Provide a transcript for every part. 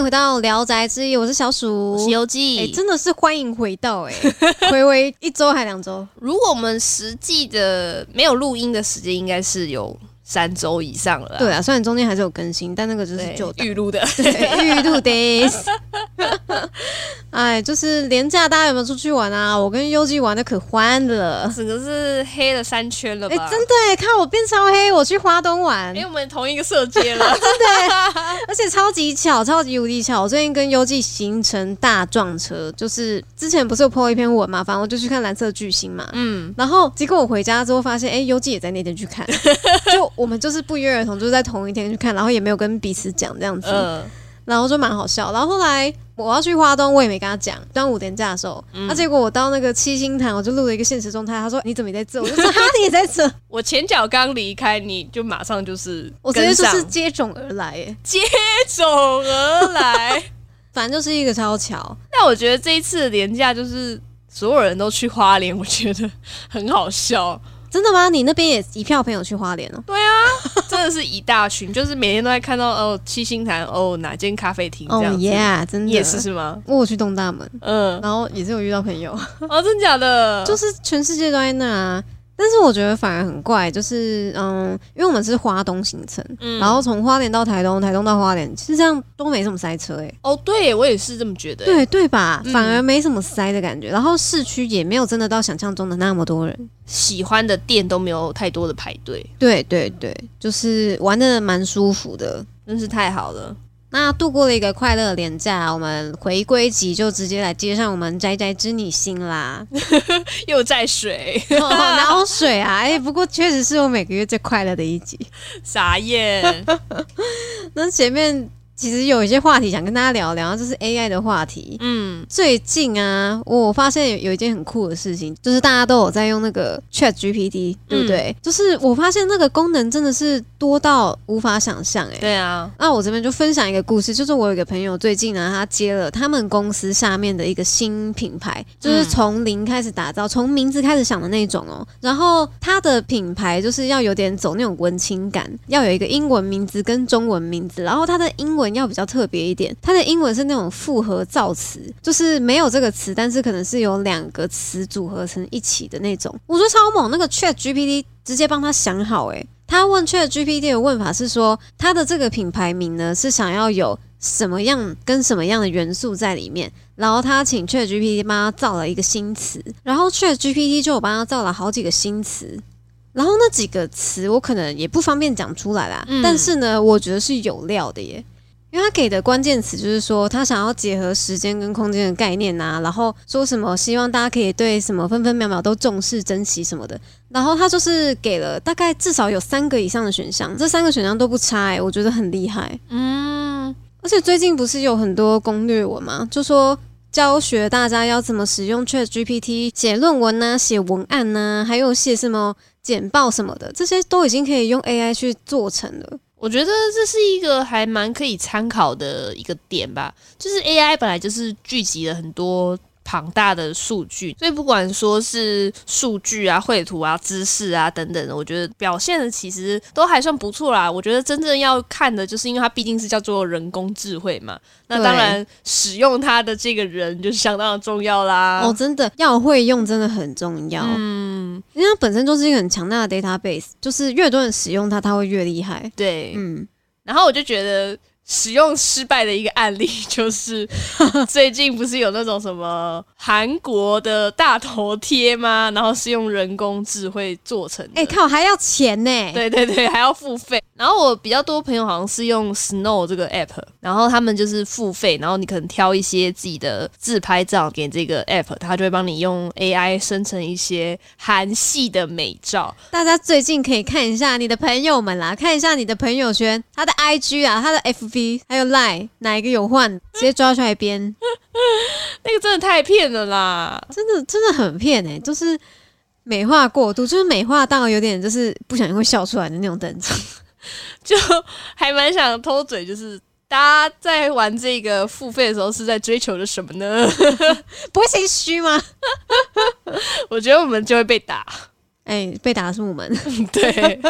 迎回到《聊斋志异》，我是小鼠，我是游记。哎、真的是欢迎回到哎、回回一周还两周，如果我们实际的没有录音的时间，应该是有三周以上了。对啊，虽然中间还是有更新，但那个就是就，预录的。对，预录 days。哎，就是廉价，大家有没有出去玩啊？我跟优记玩的可欢了。整个是黑了三圈了哎、吧？真的哎，看我变超黑，我去花东玩，哎、我们同一个色阶了。真的而且超级巧，超级无敌巧。我最近跟优记形成大撞车，就是之前不是有 po 一篇文嘛，反正我就去看蓝色巨星嘛，嗯，然后结果我回家之后发现，哎、优记也在那天去看，就我们就是不约而同，就是在同一天去看，然后也没有跟彼此讲这样子，呃，然后就蛮好笑。然后后来我要去花东，我也没跟他讲，端午连假的时候，那、嗯结果我到那个七星潭，我就录了一个现实状态，他说你怎么也在这？我就说哈，你也在这，我前脚刚离开，你就马上就是我直接就是接踵而来，哎，接踵而来。反正就是一个超巧。但我觉得这一次的廉价就是所有人都去花莲，我觉得很好笑。真的吗？你那边也一票朋友去花莲哦？真的是一大群，就是每天都在看到哦七星潭哦哪间咖啡厅这哦样子。耶，真的也是是吗？我有去东大门，嗯，然后也是有遇到朋友，哦，真假的？就是全世界都在那啊。但是我觉得反而很怪，就是嗯，因为我们是花东行程，嗯然后从花莲到台东，台东到花莲，其实这样都没什么塞车诶、哦，对我也是这么觉得。，对对吧？嗯反而没什么塞的感觉，然后市区也没有真的到想象中的那么多人。喜欢的店都没有太多的排队，对对对，就是玩的蛮舒服的。真是太好了。那度过了一个快乐的连假，我们回归集就直接来接上我们宅宅之你心啦。又在水，哦哪有水啊？哎、不过确实是我每个月最快乐的一集。傻眼。那前面其实有一些话题想跟大家聊聊，就是 AI 的话题。嗯，最近啊，我发现有有一件很酷的事情，就是大家都有在用那个 Chat GPT，对不对？就是我发现那个功能真的是多到无法想象、哎。对啊，那我这边就分享一个故事，就是我有一个朋友最近呢，他接了他们公司下面的一个新品牌，就是从零开始打造，从名字开始想的那种哦。然后他的品牌就是要有点走那种文青感，要有一个英文名字跟中文名字，然后他的英文要比较特别一点，它的英文是那种复合造词，就是没有这个词，但是可能是有两个词组合成一起的那种。我觉得超猛，那个 Chat GPT 直接帮他想好、欸，他问 Chat GPT 的问法是说，他的这个品牌名呢是想要有什么样跟什么样的元素在里面，然后他请 Chat GPT 帮他造了一个新词，然后 Chat GPT 就有帮他造了好几个新词。然后那几个词我可能也不方便讲出来啦，嗯但是呢，我觉得是有料的耶。因为他给的关键词就是说，他想要结合时间跟空间的概念啊，然后说什么希望大家可以对什么分分秒秒都重视、珍惜什么的。然后他就是给了大概至少有三个以上的选项，这三个选项都不差哎、我觉得很厉害。嗯，而且最近不是有很多攻略文吗？就说教学大家要怎么使用 Chat GPT 写论文呐、写文案呐、还有写什么简报什么的，这些都已经可以用 AI 去做成了。我觉得这是一个还蛮可以参考的一个点吧。就是 AI 本来就是聚集了很多庞大的数据，所以不管说是数据啊、绘图啊、知识啊等等的，我觉得表现的其实都还算不错啦。我觉得真正要看的就是因为它毕竟是叫做人工智慧嘛，那当然使用它的这个人就是相当的重要啦。哦，真的要会用真的很重要，嗯，因为它本身就是一个很强大的 database，就是越多人使用它，它会越厉害。对，嗯，然后我就觉得使用失败的一个案例，就是最近不是有那种什么韩国的大头贴吗？然后是用人工智慧做成的。哎、靠，还要钱呢、对对对，还要付费。然后我比较多朋友好像是用 Snow 这个 app，然后他们就是付费，然后你可能挑一些自己的自拍照给这个 app，它就会帮你用 AI 生成一些韩系的美照。大家最近可以看一下你的朋友们啦，看一下你的朋友圈，他的 IG 啊，他的 FB 还有 Line 哪一个有换，直接抓出来编，那个真的太骗了啦！真的真的很骗哎、就是美化过度，就是美化到有点就是不小心会笑出来的那种等级。就还蛮想偷嘴，就是大家在玩这个付费的时候是在追求着什么呢？不会心虚吗？我觉得我们就会被打，哎、被打的是我们，对，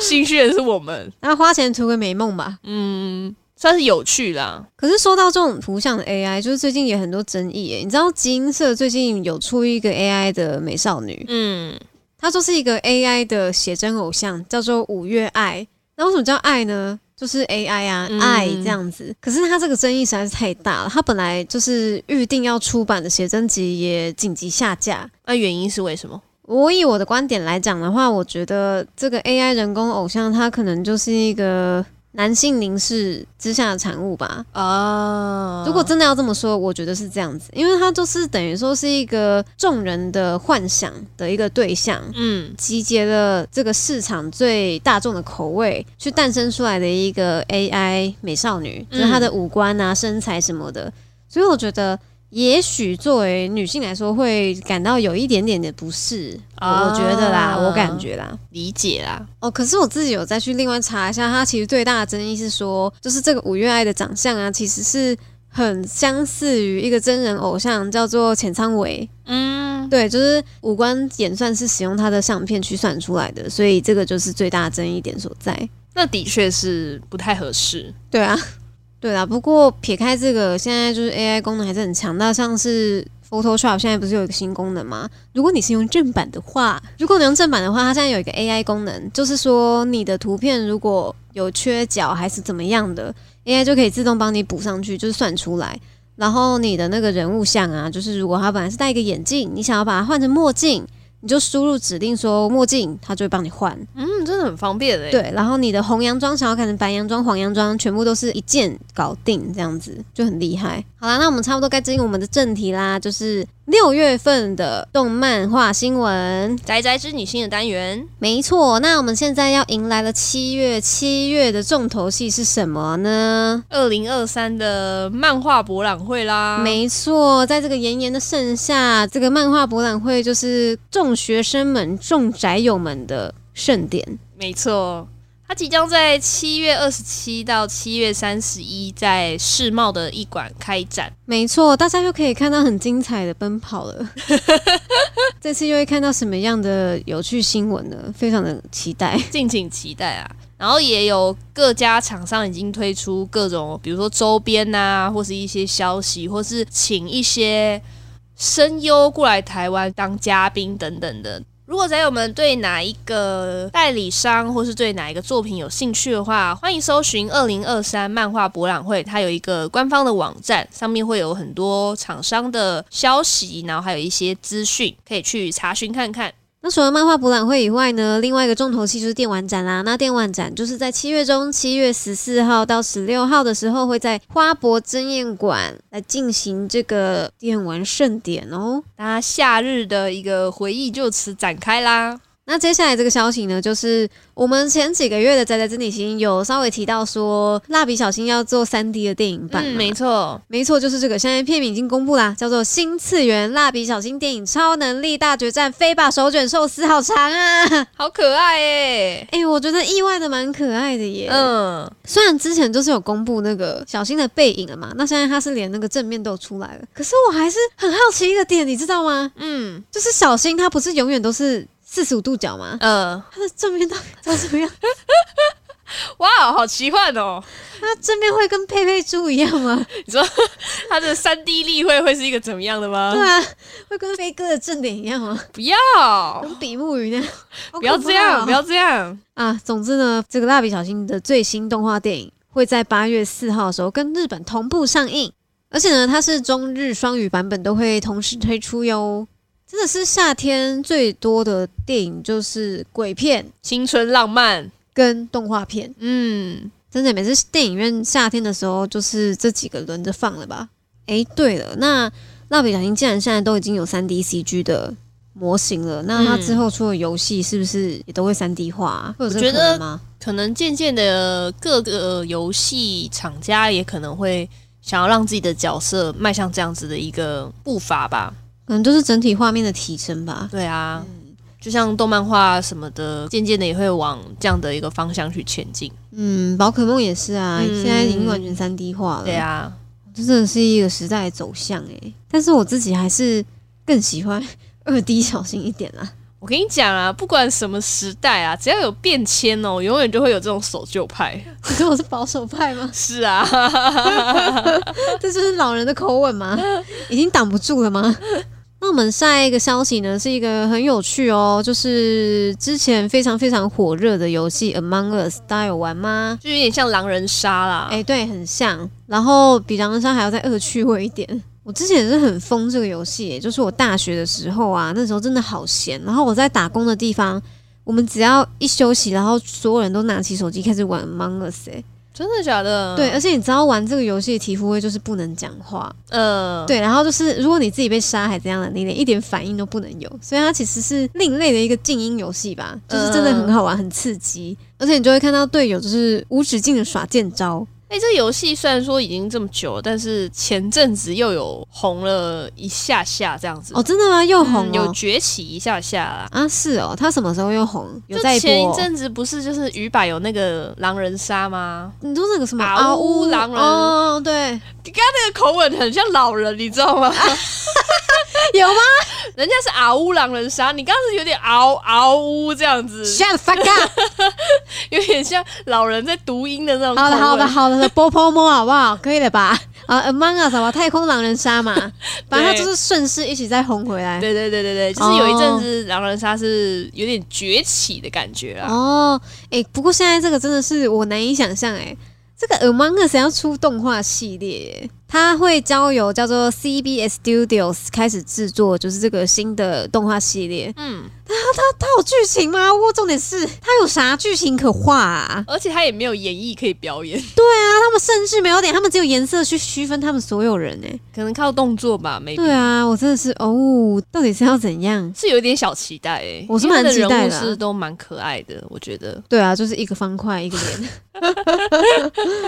心虚的是我们。然后花钱图个美梦吧。嗯，算是有趣啦。可是说到这种图像的 AI，就是最近也很多争议哎。你知道基因社最近有出一个 AI 的美少女，嗯，她就是一个 AI 的写真偶像，叫做五月爱。那为什么叫爱呢？就是 AI 啊，嗯爱这样子。可是它这个争议实在是太大了，它本来就是预定要出版的写真集也紧急下架。那原因是为什么？我以我的观点来讲的话，我觉得这个 AI 人工偶像，它可能就是一个男性凝视之下的产物吧。哦如果真的要这么说，我觉得是这样子，因为它就是等于说是一个众人的幻想的一个对象，嗯集结了这个市场最大众的口味，去诞生出来的一个 AI 美少女，就是她的五官啊、身材什么的，所以我觉得。也许作为女性来说，会感到有一点点的不适，啊我觉得啦，我感觉啦。理解啦，哦，可是我自己有再去另外查一下，它其实最大的争议是说，就是这个五月爱的长相啊，其实是很相似于一个真人偶像，叫做浅仓唯。嗯，对，就是五官演算是使用他的相片去算出来的，所以这个就是最大的争议点所在。那的确是不太合适。对啊，对啊。不过撇开这个，现在就是 AI 功能还是很强大，像是 Photoshop 现在不是有一个新功能吗？如果你是用正版的话，如果你用正版的话，它现在有一个 AI 功能，就是说你的图片如果有缺角还是怎么样的，AI 就可以自动帮你补上去，就是算出来。然后你的那个人物像啊，就是如果他本来是戴一个眼镜，你想要把它换成墨镜，你就输入指令说墨镜，它就会帮你换。嗯，真的很方便诶。，对，然后你的红洋装想要改成白洋装、黄洋装，全部都是一键搞定，这样子就很厉害。好啦，那我们差不多该进入我们的正题啦，就是六月份的动漫画新闻。宅宅之女星的单元，没错，那我们现在要迎来了七月，七月的重头戏是什么呢？二零二三的漫画博览会啦。没错，在这个炎炎的盛夏，这个漫画博览会就是众学生们、众宅友们的盛典。没错，它即将在七月二十七到七月三十一在世贸的一馆开展。没错，大家又可以看到很精彩的奔跑了。这次又会看到什么样的有趣新闻呢？非常的期待。敬请期待啊！然后也有各家厂商已经推出各种，比如说周边啊、或是一些消息，或是请一些声优过来台湾当嘉宾等等的。如果宅友们对哪一个代理商或是对哪一个作品有兴趣的话，欢迎搜寻二零二三漫画博览会，它有一个官方的网站，上面会有很多厂商的消息，然后还有一些资讯可以去查询看看。那除了漫画博览会以外呢，另外一个重头戏就是电玩展啦。那电玩展就是在七月中，七月十四号到十六号的时候，会在花博争艳馆来进行这个电玩盛典哦。大家夏日的一个回忆就此展开啦。那接下来这个消息呢，就是我们前几个月的宅宅真理心有稍微提到说，蜡笔小新要做三 D 的电影版、嗯，没错，没错，就是这个。现在片名已经公布啦，叫做《新次元蜡笔小新电影超能力大决战飞吧手卷寿司》，好长啊！好可爱耶。哎、我觉得意外的蛮可爱的耶。嗯，嗯，虽然之前就是有公布那个小新的背影了嘛，那现在他是连那个正面都出来了。可是我还是很好奇一个点，你知道吗？嗯，就是小新他不是永远都是四十五度角吗？呃，它的正面到底长什么样？哇，好奇幻哦！它正面会跟佩佩猪一样吗？你说 它的三 D 立绘会是一个怎么样的吗？对啊，会跟飞哥的正脸一样吗？不要，跟比目鱼那样？不要这样，不要要这样。啊！总之呢，这个蜡笔小新的最新动画电影会在八月四号的时候跟日本同步上映，而且呢，它是中日双语版本都会同时推出哟。真的是夏天最多的电影就是鬼片青春浪漫，跟动画片，嗯，真的每次电影院夏天的时候就是这几个轮着放了吧？诶，对了，那蜡笔小新既然现在都已经有三 D CG 的模型了，那它嗯之后出的游戏是不是也都会三 D 化、我觉得？可能渐渐的各个游戏厂家也可能会想要让自己的角色迈向这样子的一个步伐吧。可能就是整体画面的提升吧。对啊，就像动漫画什么的，渐渐的也会往这样的一个方向去前进。嗯，宝可梦也是啊，嗯现在已经完全三 D 化了。对，啊，这真的是一个时代的走向诶。但是我自己还是更喜欢 二 D 小心一点啦。我跟你讲啊，不管什么时代啊，只要有变迁哦，永远就会有这种守旧派。你说我是保守派吗？是啊，这就是老人的口吻吗？已经挡不住了吗？那我们下一个消息呢，是一个很有趣哦，就是之前非常非常火热的游戏《Among Us》，大家有玩吗？就有点像狼人杀啦。哎，对，很像，然后比狼人杀还要再恶趣味一点。我之前也是很疯这个游戏，就是我大学的时候啊，那时候真的好闲，然后我在打工的地方，我们只要一休息，然后所有人都拿起手机开始玩《Among Us》哎。真的假的？对，而且你知道玩这个游戏的体肤会就是不能讲话，呃，对，然后就是如果你自己被杀还怎样的，你连一点反应都不能有，所以它其实是另类的一个静音游戏吧，就是真的很好玩，很刺激，而且你就会看到队友就是无止境的耍剑招。哎，这游戏虽然说已经这么久了，但是前阵子又有红了一下下这样子。哦，真的吗？又红，有崛起一下下啦。啊，是哦，他什么时候又红？有在前一阵子不是就是鱼百有那个狼人杀吗？你说那个什么阿乌狼人？哦，对，你刚刚那个口吻很像老人，你知道吗？有吗？人家是嗷呜狼人杀，你刚刚是有点嗷嗷呜这样子，shut fuck up，有点像老人在读音的那种。好的，好的，好的，波波摸好不好？可以了吧？啊，Among Us 什么太空狼人杀嘛，反正就是顺势一起再红回来。对对对对对，就是有一阵子狼人杀是有点崛起的感觉啦。哦，哎，不过现在这个真的是我难以想象，哎，这个 Among Us 要出动画系列。他会交由叫做 CBS Studios 开始制作，就是这个新的动画系列。嗯，他他他有剧情吗？我重点是他有啥剧情可画啊？而且他也没有演绎可以表演。对啊，他们甚至没有点，他们只有颜色去区分他们所有人哎，可能靠动作吧。没对啊，我真的是哦，到底是要怎样？是有点小期待哎，我是蛮期待的，是都蛮可爱的，我觉得。对啊，就是一个方块一个脸，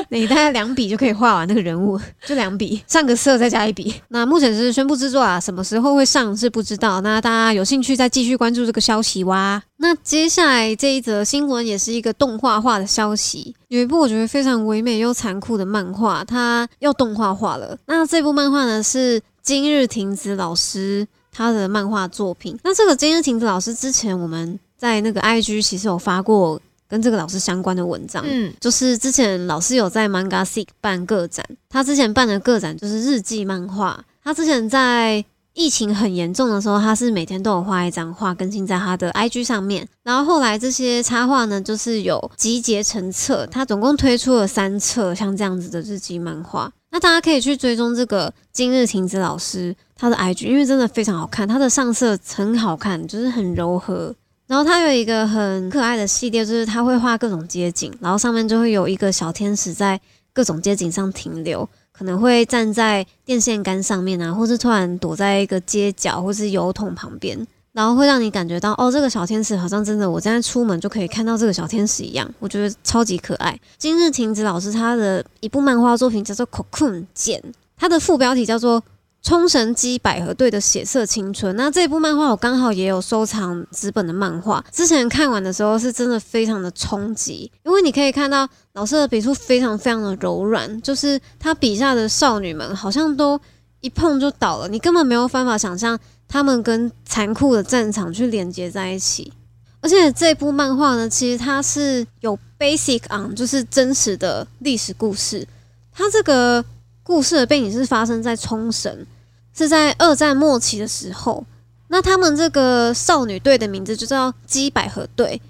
你大概两笔就可以画完那个人物，就两。笔上个色再加一笔，那目前是宣布制作啊，什么时候会上是不知道。那大家有兴趣再继续关注这个消息哇。那接下来这一则新闻也是一个动画化的消息，有一部我觉得非常唯美又残酷的漫画，它要动画化了。那这部漫画呢是今日亭子老师他的漫画作品。那这个今日亭子老师之前我们在那个 IG 其实有发过。跟这个老师相关的文章，嗯，就是之前老师有在 Manga Seek 办个展，他之前办的个展就是日记漫画。他之前在疫情很严重的时候，他是每天都有画一张画更新在他的 IG 上面。然后后来这些插画呢，就是有集结成册，他总共推出了三册像这样子的日记漫画。那大家可以去追踪这个今日晴子老师他的 IG，因为真的非常好看，他的上色很好看，就是很柔和。然后他有一个很可爱的系列，就是他会画各种街景，然后上面就会有一个小天使在各种街景上停留，可能会站在电线杆上面啊，或是突然躲在一个街角或是油桶旁边，然后会让你感觉到哦，这个小天使好像真的我现在出门就可以看到这个小天使一样，我觉得超级可爱。今日晴子老师他的一部漫画作品叫做《Cocoon 茧》，它的副标题叫做。冲绳基百合队的血色青春，那这部漫画我刚好也有收藏纸本的漫画。之前看完的时候是真的非常的冲击，因为你可以看到老师的笔触非常非常的柔软，就是他笔下的少女们好像都一碰就倒了，你根本没有办法想象他们跟残酷的战场去连接在一起。而且这部漫画呢，其实它是有 basic on，就是真实的历史故事，它这个。故事的背景是发生在冲绳，是在二战末期的时候。那他们这个少女队的名字就叫基百合队。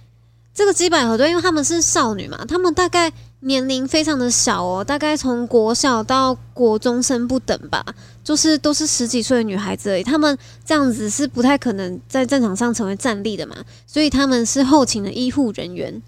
这个基百合队，因为他们是少女嘛，他们大概年龄非常的小哦，大概从国小到国中生不等吧，就是都是十几岁的女孩子而已。他们这样子是不太可能在战场上成为战力的嘛，所以他们是后勤的医护人员。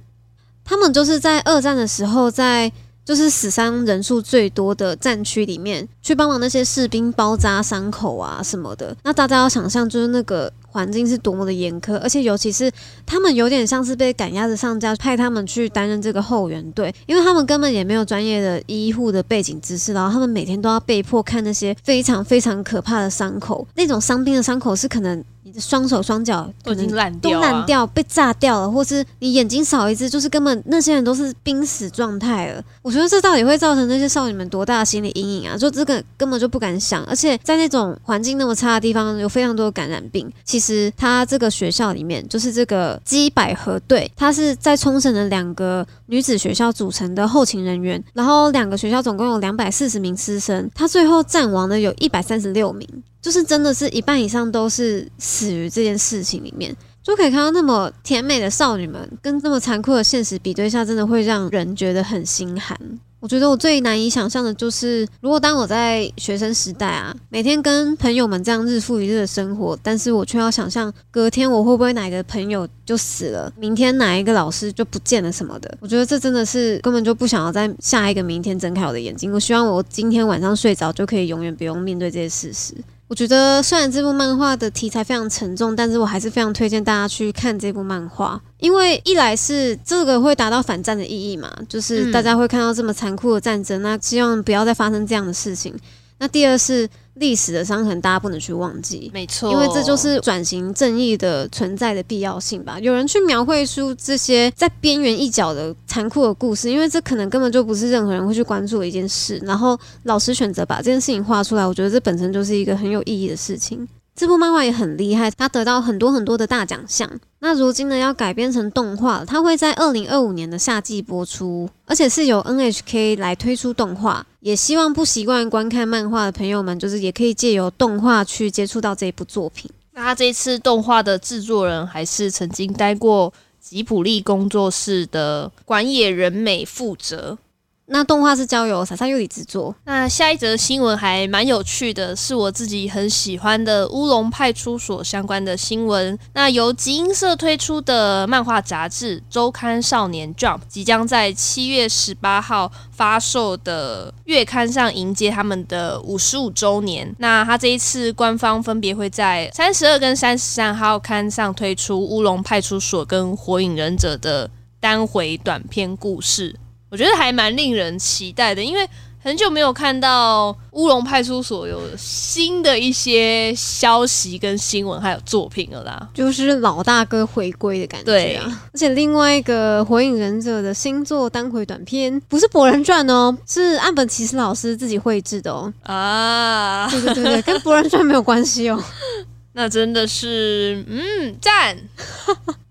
他们就是在二战的时候在。就是死伤人数最多的战区里面，去帮忙那些士兵包扎伤口啊什么的。那大家要想象，就是那个环境是多么的严苛，而且尤其是他们有点像是被赶鸭子上架，派他们去担任这个后援队，因为他们根本也没有专业的医护的背景知识，然后他们每天都要被迫看那些非常非常可怕的伤口，那种伤兵的伤口是可能。你的双手双脚都已经烂掉、啊，烂掉、被炸掉了，或是你眼睛少一只，就是根本那些人都是濒死状态了。我觉得这到底会造成那些少女们多大的心理阴影啊？就这个根本就不敢想，而且在那种环境那么差的地方，有非常多的感染病。其实他这个学校里面，就是这个基百合队，它是在冲绳的两个女子学校组成的后勤人员，然后两个学校总共有两百四十名师生，他最后战亡的有一百三十六名。就是真的是一半以上都是死于这件事情里面，就可以看到那么甜美的少女们跟这么残酷的现实比对下，真的会让人觉得很心寒。我觉得我最难以想象的就是，如果当我在学生时代啊，每天跟朋友们这样日复一日的生活，但是我却要想象隔天我会不会哪个朋友就死了，明天哪一个老师就不见了什么的，我觉得这真的是根本就不想要在下一个明天睁开我的眼睛。我希望我今天晚上睡着就可以永远不用面对这些事实。我觉得虽然这部漫画的题材非常沉重，但是我还是非常推荐大家去看这部漫画，因为一来是这个会达到反战的意义嘛，就是大家会看到这么残酷的战争，那希望不要再发生这样的事情。那第二是历史的伤痕，大家不能去忘记。没错，因为这就是转型正义的存在的必要性吧。有人去描绘出这些在边缘一角的残酷的故事，因为这可能根本就不是任何人会去关注的一件事。然后老师选择把这件事情画出来，我觉得这本身就是一个很有意义的事情。这部漫画也很厉害，它得到很多很多的大奖项。那如今呢，要改编成动画，它会在二零二五年的夏季播出，而且是由 NHK 来推出动画。也希望不习惯观看漫画的朋友们，就是也可以借由动画去接触到这一部作品。那他这次动画的制作人还是曾经待过吉卜力工作室的管野仁美负责。那动画是交由萨萨优里制作。那下一则新闻还蛮有趣的，是我自己很喜欢的乌龙派出所相关的新闻。那由集英社推出的漫画杂志周刊少年 Jump 即将在七月十八号发售的月刊上迎接他们的五十五周年。那他这一次官方分别会在三十二跟三十三号刊上推出乌龙派出所跟火影忍者的单回短篇故事。我觉得还蛮令人期待的，因为很久没有看到乌龙派出所有新的一些消息跟新闻，还有作品了啦。就是老大哥回归的感觉啊！而且另外一个《火影忍者》的新作单回短片，不是《博人传》哦，是岸本齐史老师自己绘制的哦。啊，对对对对，跟《博人传》没有关系哦。那真的是，嗯，赞。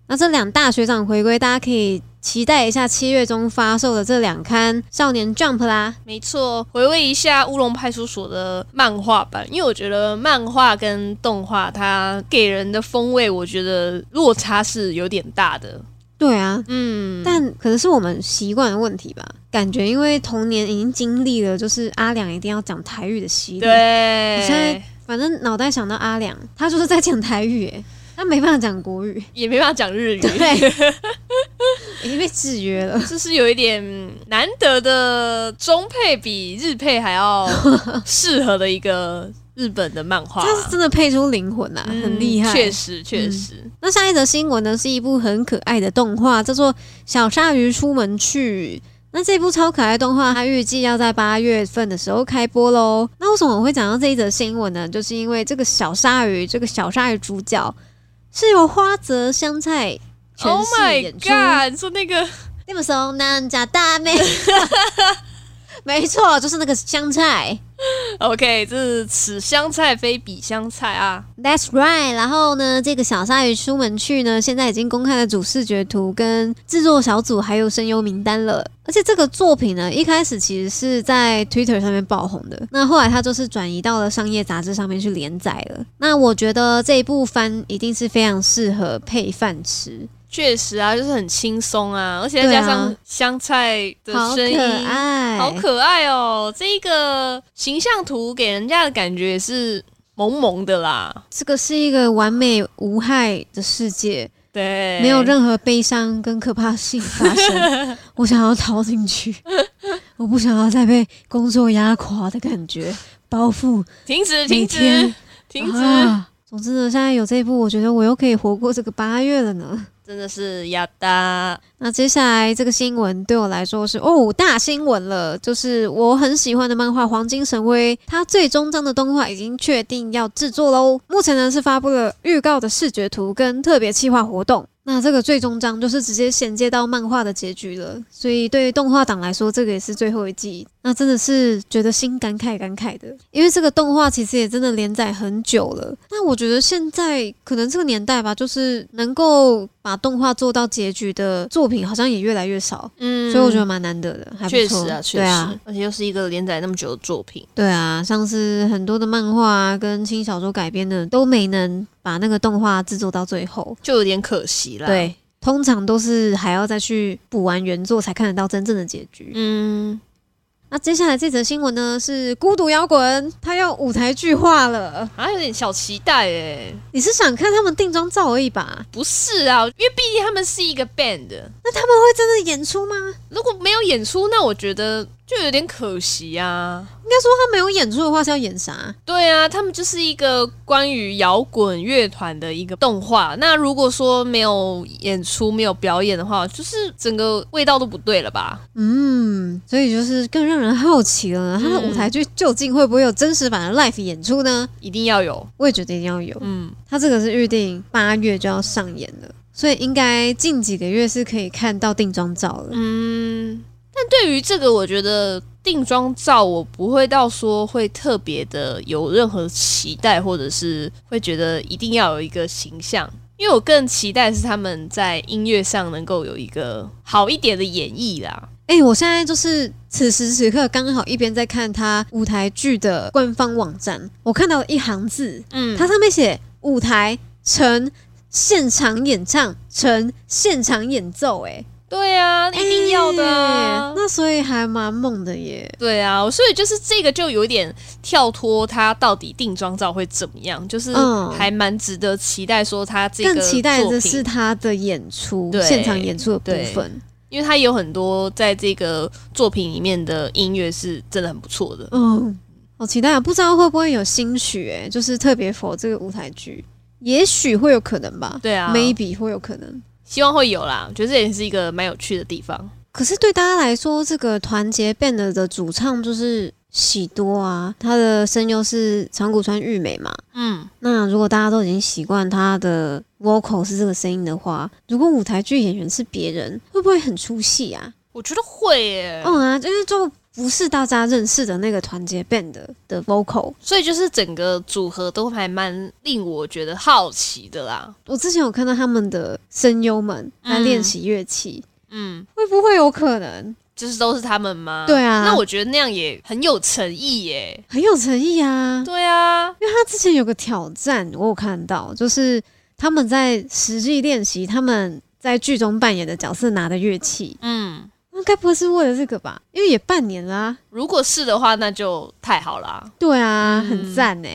那这两大学长回归，大家可以期待一下七月中发售的这两刊《少年 Jump》啦。没错，回味一下乌龙派出所的漫画版，因为我觉得漫画跟动画它给人的风味，我觉得落差是有点大的。对啊，嗯，但可能是我们习惯的问题吧。感觉因为童年已经经历了，就是阿良一定要讲台语的洗礼。对，我现在反正脑袋想到阿良，他就是在讲台语，哎，他没办法讲国语，也没办法讲日语，对，已经被制约了。这是有一点难得的中配比日配还要适合的一个日本的漫画，他是真的配出灵魂啊，嗯很厉害。确实确实。那下一则新闻呢，是一部很可爱的动画，叫做《小鲨鱼出门去》。那这部超可爱的动画，它预计要在八月份的时候开播喽。那为什么我会讲到这一则新闻呢？就是因为这个小鲨鱼，这个小鲨鱼主角是由花泽香菜诠 Oh 释 my 演出。god！你说那个你们说南家大妹，没错，就是那个香菜。OK，这是此香菜非彼香菜啊。That's right。然后呢，这个小鲨鱼出门去呢，现在已经公开了主视觉图、跟制作小组还有声优名单了。而且这个作品呢，一开始其实是在 Twitter 上面爆红的，那后来它就是转移到了商业杂志上面去连载了。那我觉得这一部番一定是非常适合配饭吃，确实啊，就是很轻松啊，而且再加上香菜的好声音，可爱，好可爱哦！这一个形象图给人家的感觉也是萌萌的啦。这个是一个完美无害的世界。对，没有任何悲伤跟可怕性发生，我想要逃进去，我不想要再被工作压垮的感觉包袱，停止，每停止天，停止。啊总之呢，现在有这一部，我觉得我又可以活过这个八月了呢。真的是亚达，那接下来这个新闻对我来说是哦大新闻了，就是我很喜欢的漫画《黄金神威》，它最终章的动画已经确定要制作喽。目前呢是发布了预告的视觉图跟特别企划活动。那这个最终章就是直接衔接到漫画的结局了，所以对于动画党来说，这个也是最后一季。那真的是觉得心感慨感慨的，因为这个动画其实也真的连载很久了。那我觉得现在可能这个年代吧，就是能够把动画做到结局的作品，好像也越来越少。嗯，所以我觉得蛮难得的，还确实啊，确实，啊，而且又是一个连载那么久的作品。对啊，像是很多的漫画跟轻小说改编的都没能把那个动画制作到最后，就有点可惜了。对，通常都是还要再去补完原作才看得到真正的结局。嗯。那接下来这则新闻呢？是孤独摇滚，他要舞台剧化了，啊，有点小期待哎。你是想看他们定妆照而已吧？不是啊，因为毕竟他们是一个 band，那他们会真的演出吗？如果没有演出，那我觉得。就有点可惜啊！应该说他没有演出的话是要演啥？对啊，他们就是一个关于摇滚乐团的一个动画。那如果说没有演出、没有表演的话，就是整个味道都不对了吧？嗯，所以就是更让人好奇了，他的舞台剧究竟会不会有真实版的 live 演出呢？一定要有，我也觉得一定要有。嗯，他这个是预定八月就要上演了，所以应该近几个月是可以看到定妆照了。嗯。但对于这个，我觉得定妆照我不会到说会特别的有任何期待，或者是会觉得一定要有一个形象，因为我更期待是他们在音乐上能够有一个好一点的演绎啦。哎，我现在就是此时此刻刚好一边在看他舞台剧的官方网站，我看到一行字，嗯，它上面写舞台成现场演唱成现场演奏，哎。对啊，一定要的，那所以还蛮猛的耶。对啊，所以就是这个就有点跳脱，他到底定妆照会怎么样？就是还蛮值得期待，说他这个更期待的是他的演出，现场演出的部分，因为他有很多在这个作品里面的音乐是真的很不错的。嗯，好期待啊！不知道会不会有新曲？哎，就是特别否这个舞台剧，也许会有可能吧。对啊，maybe 会有可能。希望会有啦，我觉得这也是一个蛮有趣的地方。可是对大家来说，这个团结变得的主唱就是喜多啊，他的声优是长谷川裕美嘛。嗯，那如果大家都已经习惯他的 vocal 是这个声音的话，如果舞台剧演员是别人，会不会很出戏啊？我觉得会耶。嗯啊，就是就。不是大家认识的那个团结 band 的 vocal，所以就是整个组合都还蛮令我觉得好奇的啦。我之前有看到他们的声优们在练习乐器，嗯，会不会有可能就是都是他们吗？对啊，那我觉得那样也很有诚意耶，很有诚意啊。对啊，因为他之前有个挑战，我有看到，就是他们在实际练习他们在剧中扮演的角色拿的乐器，嗯。该不会是为了这个吧？因为也半年啦。如果是的话，那就太好啦。对啊，很赞呢。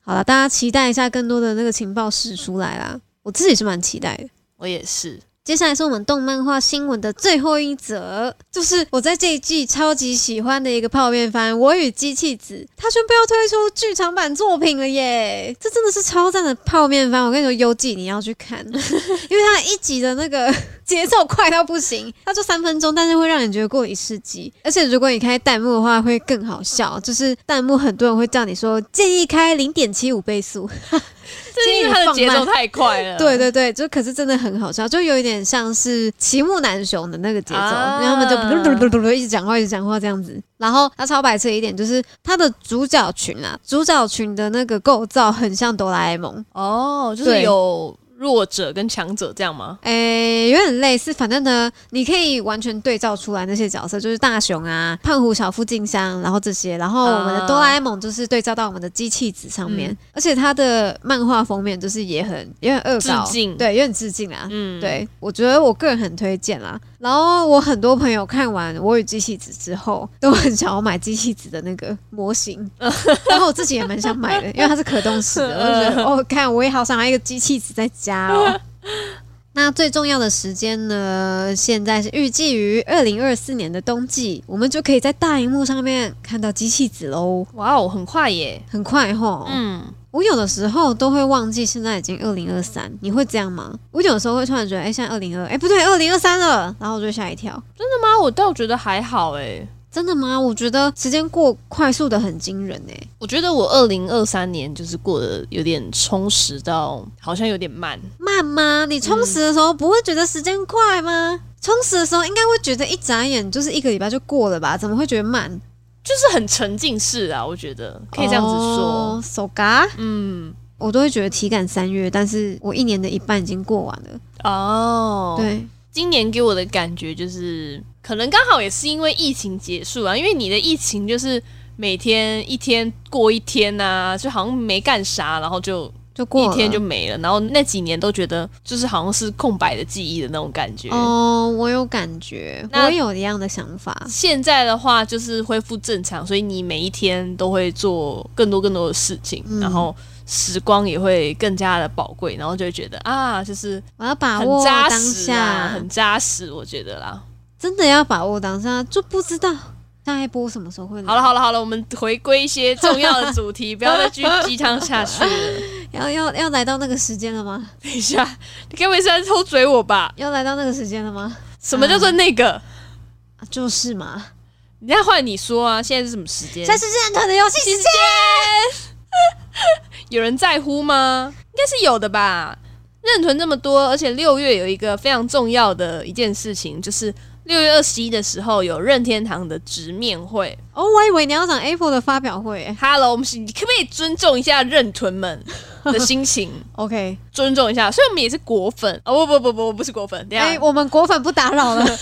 好了，大家期待一下更多的那个情报释出来啦。我自己是蛮期待的，我也是。接下来是我们动漫画新闻的最后一则，就是我在这一季超级喜欢的一个泡面番《我与机器子》，它宣布要推出剧场版作品了耶！这真的是超赞的泡面番，我跟你说，优季你要去看，因为它一集的那个 节奏快到不行，它就三分钟，但是会让你觉得过一世纪。而且如果你开弹幕的话，会更好笑，就是弹幕很多人会叫你说建议开零点七五倍速。因为他的节奏太快了，对对对，就可是真的很好笑，就有一点像是齐木楠雄的那个节奏，然后他们就嘟嘟嘟嘟嘟一直讲话，一直讲话这样子。然后他超白痴一点，就是他的主角群啊，主角群的那个构造很像哆啦 A 梦哦，就是有。弱者跟强者这样吗？诶，有点类似。反正呢，你可以完全对照出来那些角色，就是大雄啊、胖虎、小夫、静香，然后这些。然后我们的哆啦 A 梦就是对照到我们的机器子上面，而且它的漫画封面就是也很也很恶搞，对，有点致敬啊。嗯，对，我觉得我个人很推荐啦。然后我很多朋友看完《我与机器子》之后，都很想要买机器子的那个模型，然后我自己也蛮想买的，因为它是可动式的。我就觉得，哦，看我也好想要一个机器子在家哦。那最重要的时间呢？现在是预计于二零二四年的冬季，我们就可以在大荧幕上面看到机器子喽。哇哦，很快耶，很快哈。嗯。我有的时候都会忘记现在已经二零二三，你会这样吗？我有的时候会突然觉得，哎、现在二零二，哎，不对，二零二三了，然后我就吓一跳。真的吗？我倒觉得还好哎、真的吗？我觉得时间过快速的很惊人哎、我觉得我二零二三年就是过得有点充实到，好像有点慢。慢吗？你充实的时候不会觉得时间快吗？充实的时候应该会觉得一眨眼就是一个礼拜就过了吧？怎么会觉得慢？就是很沉浸式啊，我觉得可以这样子说。哦手嘎，嗯，我都会觉得体感三月，但是我一年的一半已经过完了。哦，，对，今年给我的感觉就是，可能刚好也是因为疫情结束啊，因为你的疫情就是每天一天过一天呐、就好像没干啥，然后就就过一天就没了，然后那几年都觉得就是好像是空白的记忆的那种感觉。哦，我有感觉，我也有一样的想法。现在的话就是恢复正常，所以你每一天都会做更多更多的事情，嗯然后时光也会更加的宝贵，然后就会觉得啊，就是我要把握当下，很扎实，我觉得啦。真的要把握当下，就不知道下一波什么时候会来。好了好了好了，我们回归一些重要的主题，不要再继续鸡汤下去了。要要要来到那个时间了吗？等一下，你该不会是在偷嘴我吧？要来到那个时间了吗？什么叫做那个？啊就是嘛，人家换你说啊，现在是什么时间？现在是认团的游戏时间。有人在乎吗？应该是有的吧。认屯这么多，而且六月有一个非常重要的一件事情，就是六月二十一的时候有任天堂的直面会。哦，我以为你要讲 Apple 的发表会。Hello，我们是你可不可以尊重一下任屯们的心情？OK，尊重一下，所以我们也是果粉哦，不不不不，我不是果粉，等一下、哎、我们果粉不打扰了。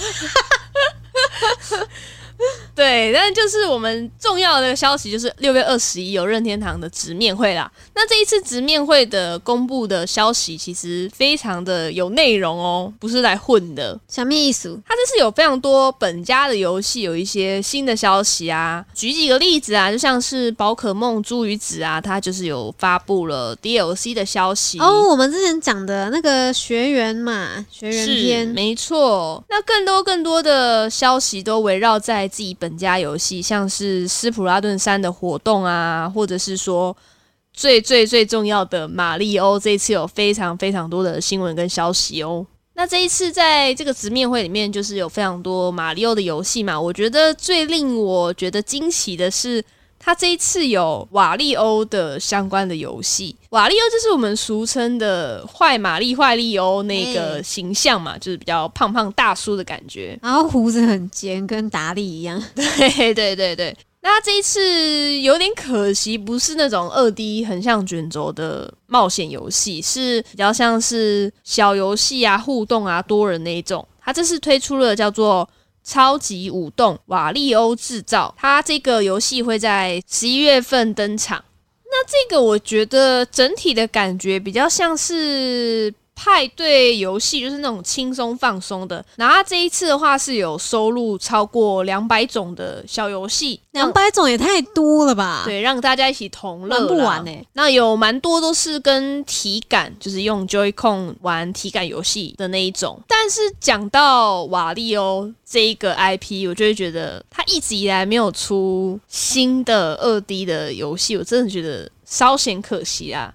对，但就是我们重要的消息就是六月二十一有任天堂的直面会啦。那这一次直面会的公布的消息其实非常的有内容哦，不是来混的。小秘书，它这是有非常多本家的游戏有一些新的消息啊，举几个例子啊，就像是宝可梦朱与子啊，它就是有发布了 DLC 的消息哦，我们之前讲的那个学员嘛，学员篇，没错。那更多更多的消息都围绕在自己本家游戏，像是斯普拉顿三的活动啊，或者是说最最最重要的马里欧，这一次有非常非常多的新闻跟消息哦。那这一次在这个直面会里面，就是有非常多马里奥的游戏嘛。我觉得最令我觉得惊喜的是，它这一次有瓦利欧的相关的游戏。瓦利欧就是我们俗称的坏玛丽、坏利欧那个嗯形象嘛，就是比较胖胖大叔的感觉。然后胡子很尖，跟达利一样。对对对对。那它这一次有点可惜，不是那种二 D 很像卷轴的冒险游戏，是比较像是小游戏啊、互动啊、多人那一种。它这次推出了叫做“超级舞动瓦利欧制造”，它这个游戏会在十一月份登场。那这个我觉得整体的感觉比较像是派对游戏，就是那种轻松放松的。然后它这一次的话是有收录超过两百种的小游戏，两百种也太多了吧？，对，让大家一起同乐啦，玩不完呢、欸那有蛮多都是跟体感，就是用 Joy-Con 玩体感游戏的那一种。但是讲到瓦力欧这一个 IP，我就会觉得它一直以来没有出新的二 D 的游戏，我真的觉得稍显可惜啊。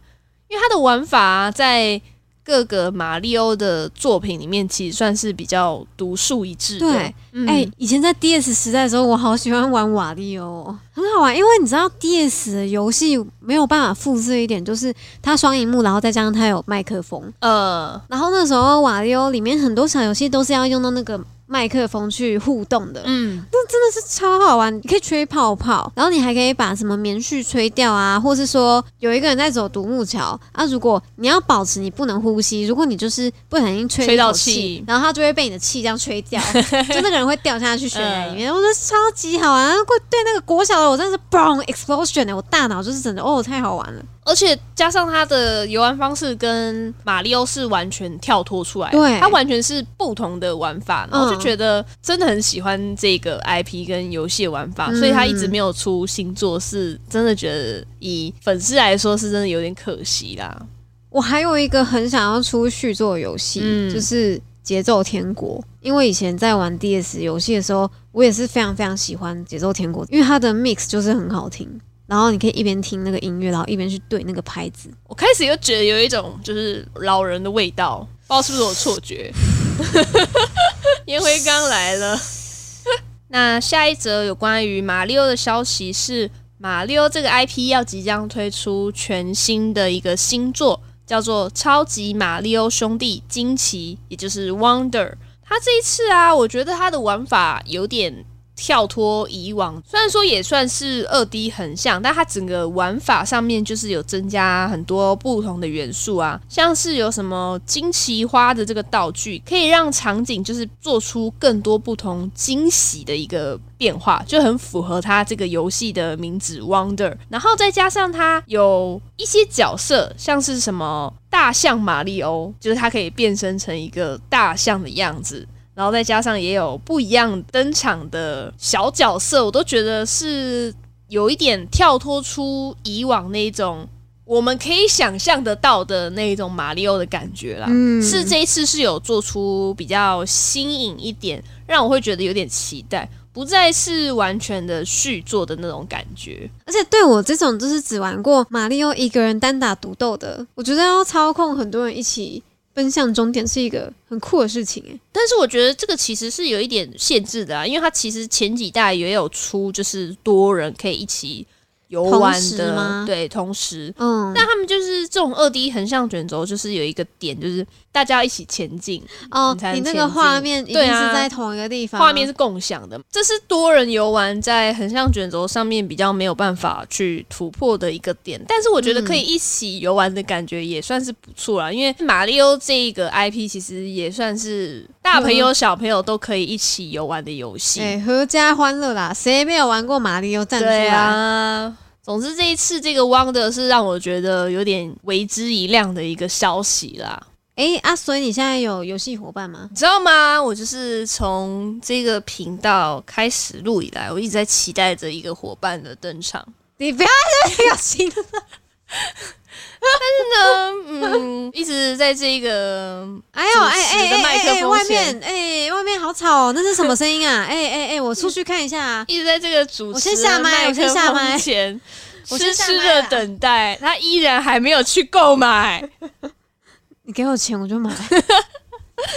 因为它的玩法、啊、在各个马里欧的作品里面，其实算是比较独树一帜的。对，嗯哎、以前在 DS 时代的时候，我好喜欢玩瓦利欧，很好玩。因为你知道 DS 的游戏没有办法复制一点，就是它双荧幕，然后再加上它有麦克风。呃，然后那时候瓦利欧里面很多小游戏都是要用到那个麦克风去互动的，嗯，那真的是超好玩。你可以吹泡泡，然后你还可以把什么棉絮吹掉啊，或是说有一个人在走独木桥啊，如果你要保持你不能呼吸，如果你就是不小心吹吹到气气，然后他就会被你的气这样吹掉，就那个人会掉下去悬崖里面。我觉得超级好玩，对那个国小的我真的是 boom explosion 的，我大脑就是真的哦太好玩了。而且加上它的游玩方式跟马里奥是完全跳脱出来的，对它完全是不同的玩法，然后觉得真的很喜欢这个 IP 跟游戏的玩法，嗯所以他一直没有出新作，是真的觉得以粉丝来说是真的有点可惜啦。我还有一个很想要出续作的游戏，嗯就是节奏天国。因为以前在玩 DS 游戏的时候，我也是非常非常喜欢节奏天国，因为它的 mix 就是很好听。然后你可以一边听那个音乐，然后一边去对那个拍子。我开始又觉得有一种就是老人的味道，不知道是不是我错觉。烟灰缸来了。那下一则有关于马里奥的消息是，马里奥这个 IP 要即将推出全新的一个新作，叫做《超级马里奥兄弟惊奇》，也就是 Wonder。他这一次啊，我觉得他的玩法有点。跳脱以往，虽然说也算是二 D 横向，但它整个玩法上面就是有增加很多不同的元素啊，像是有什么惊奇花的这个道具，可以让场景就是做出更多不同惊喜的一个变化，就很符合它这个游戏的名字 Wonder。然后再加上它有一些角色，像是什么大象马里欧，就是它可以变身成一个大象的样子。然后再加上也有不一样登场的小角色，我都觉得是有一点跳脱出以往那种我们可以想象得到的那种马里奥的感觉啦。嗯，是这一次是有做出比较新颖一点，让我会觉得有点期待，不再是完全的续作的那种感觉。而且对我这种就是只玩过马里奥一个人单打独斗的，我觉得要操控很多人一起。奔向终点是一个很酷的事情诶，但是我觉得这个其实是有一点限制的啊，因为它其实前几代也有出，就是多人可以一起。游玩的对，同时，嗯，那他们就是这种二 D 横向卷轴，就是有一个点，就是大家要一起前进哦。你那个画面一定是在同一个地方，画面是共享的，这是多人游玩在横向卷轴上面比较没有办法去突破的一个点。但是我觉得可以一起游玩的感觉也算是不错啦，因为马里奥这一个 IP 其实也算是大朋友小朋友都可以一起游玩的游戏，哎，合家欢乐啦，谁没有玩过马里奥？站出来。总之，这一次这个 Wonder 是让我觉得有点为之一亮的一个消息啦。哎，阿以你现在有游戏伙伴吗？你知道吗？我就是从这个频道开始录以来，我一直在期待着一个伙伴的登场。你不要再表情了。但是呢，嗯，一直在这个哎呦哎哎哎哎外面哎外面好吵哦，那是什么声音啊？哎哎哎，我出去看一下。啊 一直在这个主持麦，我先下麦前，痴痴的等待，他依然还没有去购买。你给我钱我就买。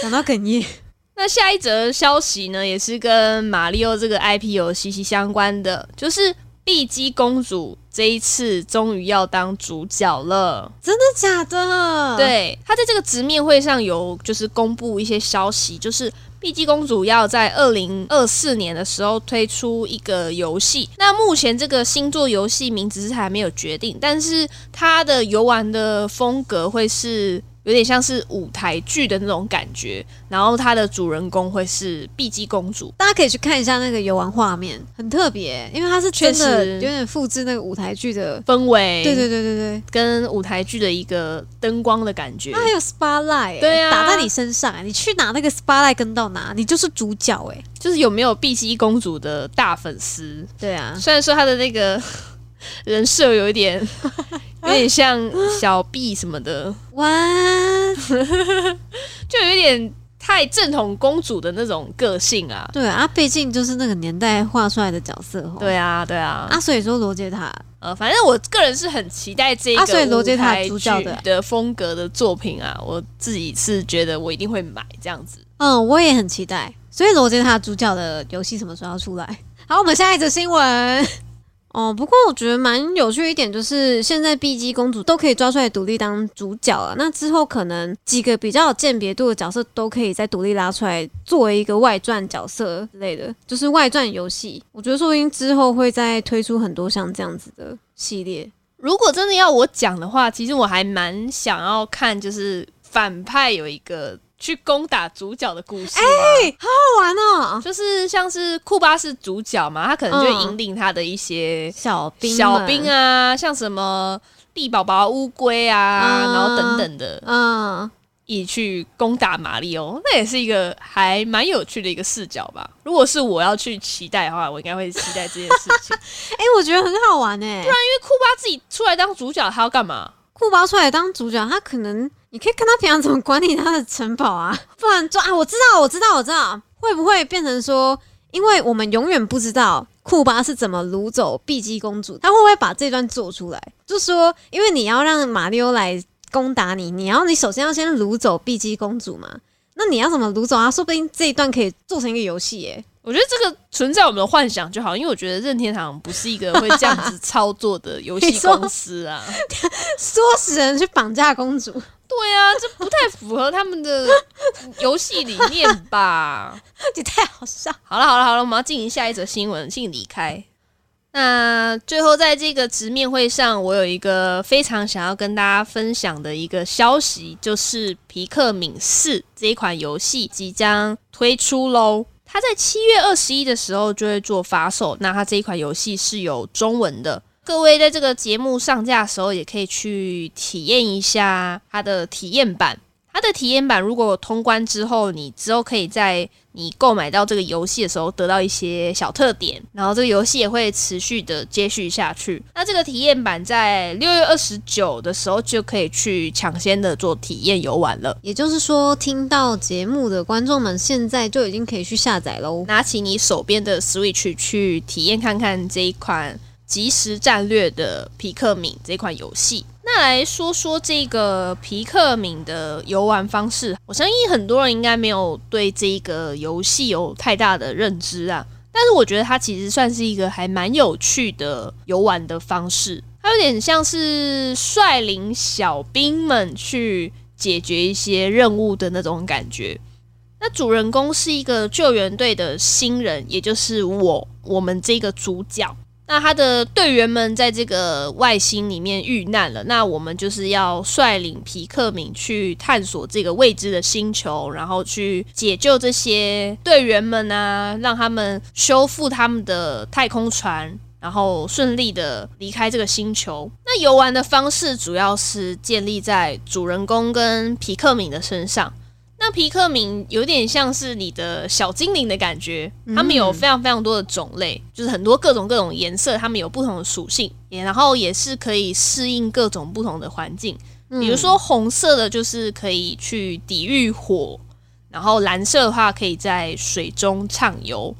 讲到哽咽。那下一则消息呢，也是跟马里奥这个 IP 有息息相关的，就是碧姬公主。这一次终于要当主角了，真的假的？对，他在这个直面会上有就是公布一些消息，就是碧姬公主要在二零二四年的时候推出一个游戏。那目前这个星座游戏名字是还没有决定，但是它的游玩的风格会是。有点像是舞台剧的那种感觉，然后它的主人公会是碧姬公主，大家可以去看一下那个游玩画面，很特别，因为它是真的有点复制那个舞台剧的氛围，对对对对对，跟舞台剧的一个灯光的感觉，它还有 spotlight，对啊，打在你身上，你去拿那个 spotlight 跟到哪，你就是主角哎，就是有没有碧姬公主的大粉丝？对啊，虽然说它的那个。人设有一点，有点像小 B 什么的，哇，就有一点太正统公主的那种个性啊。对啊，毕竟就是那个年代画出来的角色。对啊，对啊。啊，所以说罗杰塔，呃，反正我个人是很期待这个罗杰塔主角的的风格的作品啊。我自己是觉得我一定会买这样子。嗯，我也很期待。所以罗杰塔主角的游戏什么时候要出来？好，我们下一则新闻。哦，不过我觉得蛮有趣一点，就是现在 B G 公主都可以抓出来独立当主角了。那之后可能几个比较有鉴别度的角色都可以再独立拉出来，作为一个外传角色之类的，就是外传游戏。我觉得说不定之后会再推出很多像这样子的系列。如果真的要我讲的话，其实我还蛮想要看，就是反派有一个。去攻打主角的故事，哎，好好玩哦！就是像是库巴是主角嘛，他可能就引领他的一些小兵、小兵啊，像什么地宝宝、乌龟啊，然后等等的，嗯，一起去攻打马里奥，那也是一个还蛮有趣的一个视角吧。如果是我要去期待的话，我应该会期待这件事情。哎，我觉得很好玩哎，不然因为库巴自己出来当主角，他要干嘛？库巴出来当主角，他可能。你可以看他平常怎么管理他的城堡啊，不然抓啊！我知道，我知道，我知道，会不会变成说因为我们永远不知道库巴是怎么掳走碧姬公主，他会不会把这段做出来？就说，因为你要让马里奥来攻打你，你要你首先要先掳走碧姬公主嘛？那你要怎么掳走啊？说不定这一段可以做成一个游戏耶。我觉得这个存在我们的幻想就好，因为我觉得任天堂不是一个会这样子操作的游戏公司啊，唆使人去绑架公主。对啊，这不太符合他们的游戏理念吧？也太好笑。好了好了好了，我们要进行下一则新闻，请离开。那最后在这个直面会上，我有一个非常想要跟大家分享的一个消息，就是皮克敏四这一款游戏即将推出喽。它在七月二十一的时候就会做发售。那它这一款游戏是有中文的。各位在这个节目上架的时候，也可以去体验一下它的体验版。它的体验版如果通关之后，你之后可以在你购买到这个游戏的时候得到一些小特点，然后这个游戏也会持续的接续下去。那这个体验版在六月二十九的时候就可以去抢先的做体验游玩了。也就是说，听到节目的观众们现在就已经可以去下载喽，拿起你手边的 Switch 去体验看看这一款。即时战略的皮克敏这款游戏，那来说说这个皮克敏的游玩方式。我相信很多人应该没有对这个游戏有太大的认知啊，但是我觉得它其实算是一个还蛮有趣的游玩的方式。它有点像是率领小兵们去解决一些任务的那种感觉。那主人公是一个救援队的新人，也就是我，我们这个主角。那他的队员们在这个外星里面遇难了，那我们就是要率领皮克敏去探索这个未知的星球，然后去解救这些队员们啊，让他们修复他们的太空船，然后顺利的离开这个星球。那游玩的方式主要是建立在主人公跟皮克敏的身上。那皮克敏有点像是你的小精灵的感觉，他们有非常非常多的种类，就是很多各种各种颜色，他们有不同的属性，也然后也是可以适应各种不同的环境。比如说红色的，就是可以去抵御火；然后蓝色的话，可以在水中畅游；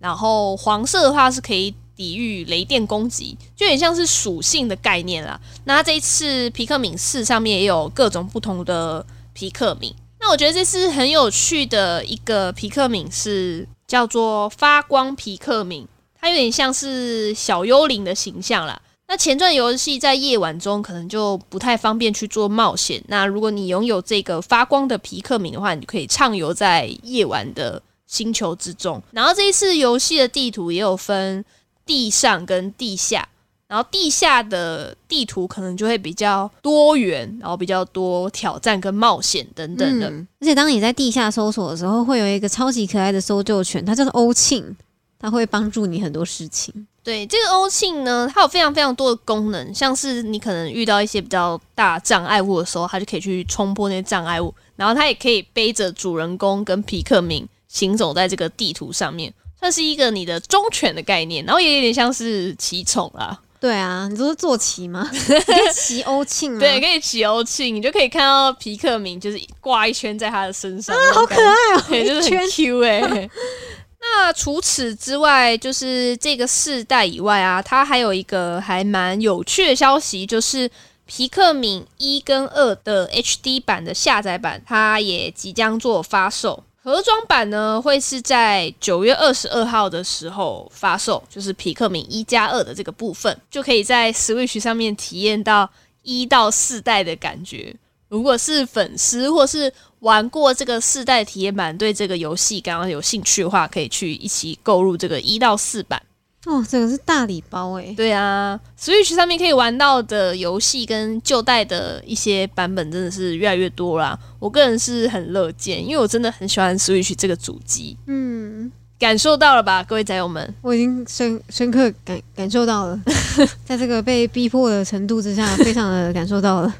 然后黄色的话，是可以抵御雷电攻击，就有点像是属性的概念啦。那这一次皮克敏四上面也有各种不同的皮克敏。那我觉得这是很有趣的一个皮克敏，是叫做发光皮克敏，它有点像是小幽灵的形象啦。那前传游戏在夜晚中可能就不太方便去做冒险。那如果你拥有这个发光的皮克敏的话，你就可以畅游在夜晚的星球之中。然后这一次游戏的地图也有分地上跟地下。然后地下的地图可能就会比较多元，然后比较多挑战跟冒险等等的。而且当你在地下搜索的时候，会有一个超级可爱的搜救犬，它叫做欧庆，它会帮助你很多事情。对，这个欧庆呢，它有非常非常多的功能，像是你可能遇到一些比较大障碍物的时候，它就可以去冲破那些障碍物。然后它也可以背着主人公跟皮克明行走在这个地图上面，算是一个你的忠犬的概念，然后也有点像是骑宠啦。对啊，你都是坐骑吗？可以骑欧庆吗？对，可以骑欧庆，你就可以看到皮克明就是挂一圈在他的身上，啊，好可爱哦，就是很 Q 哎。那除此之外，就是这个世代以外啊，它还有一个还蛮有趣的消息，就是皮克敏一跟二的 HD 版的下载版，它也即将做发售。盒装版呢，会是在九月二十二号的时候发售，就是皮克敏一加二的这个部分，就可以在 Switch 上面体验到一到四代的感觉。如果是粉丝或是玩过这个四代体验版，对这个游戏刚刚有兴趣的话，可以去一起购入这个一到四版。哦，这个是大礼包哎！对啊，Switch 上面可以玩到的游戏跟旧代的一些版本真的是越来越多啦。我个人是很乐见，因为我真的很喜欢 Switch 这个主机。嗯，感受到了吧，各位宅友们？我已经深深刻感感受到了，在这个被逼迫的程度之下，非常的感受到了。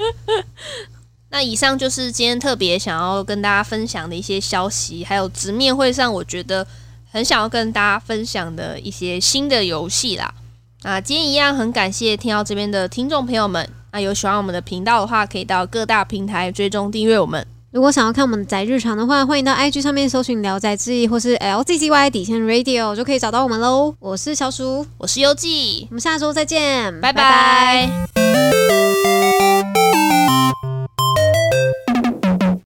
那以上就是今天特别想要跟大家分享的一些消息，还有直面会上，我觉得。很想要跟大家分享的一些新的游戏啦。啊今天一样很感谢听到这边的听众朋友们那有喜欢我们的频道的话可以到各大平台追踪订阅我们。如果想要看我们宅日常的话欢迎到 ig 上面搜寻聊宅志异或是 lzzy 底线 radio 就可以找到我们喽。我是小鼠。我是优记我们下周再见。拜拜。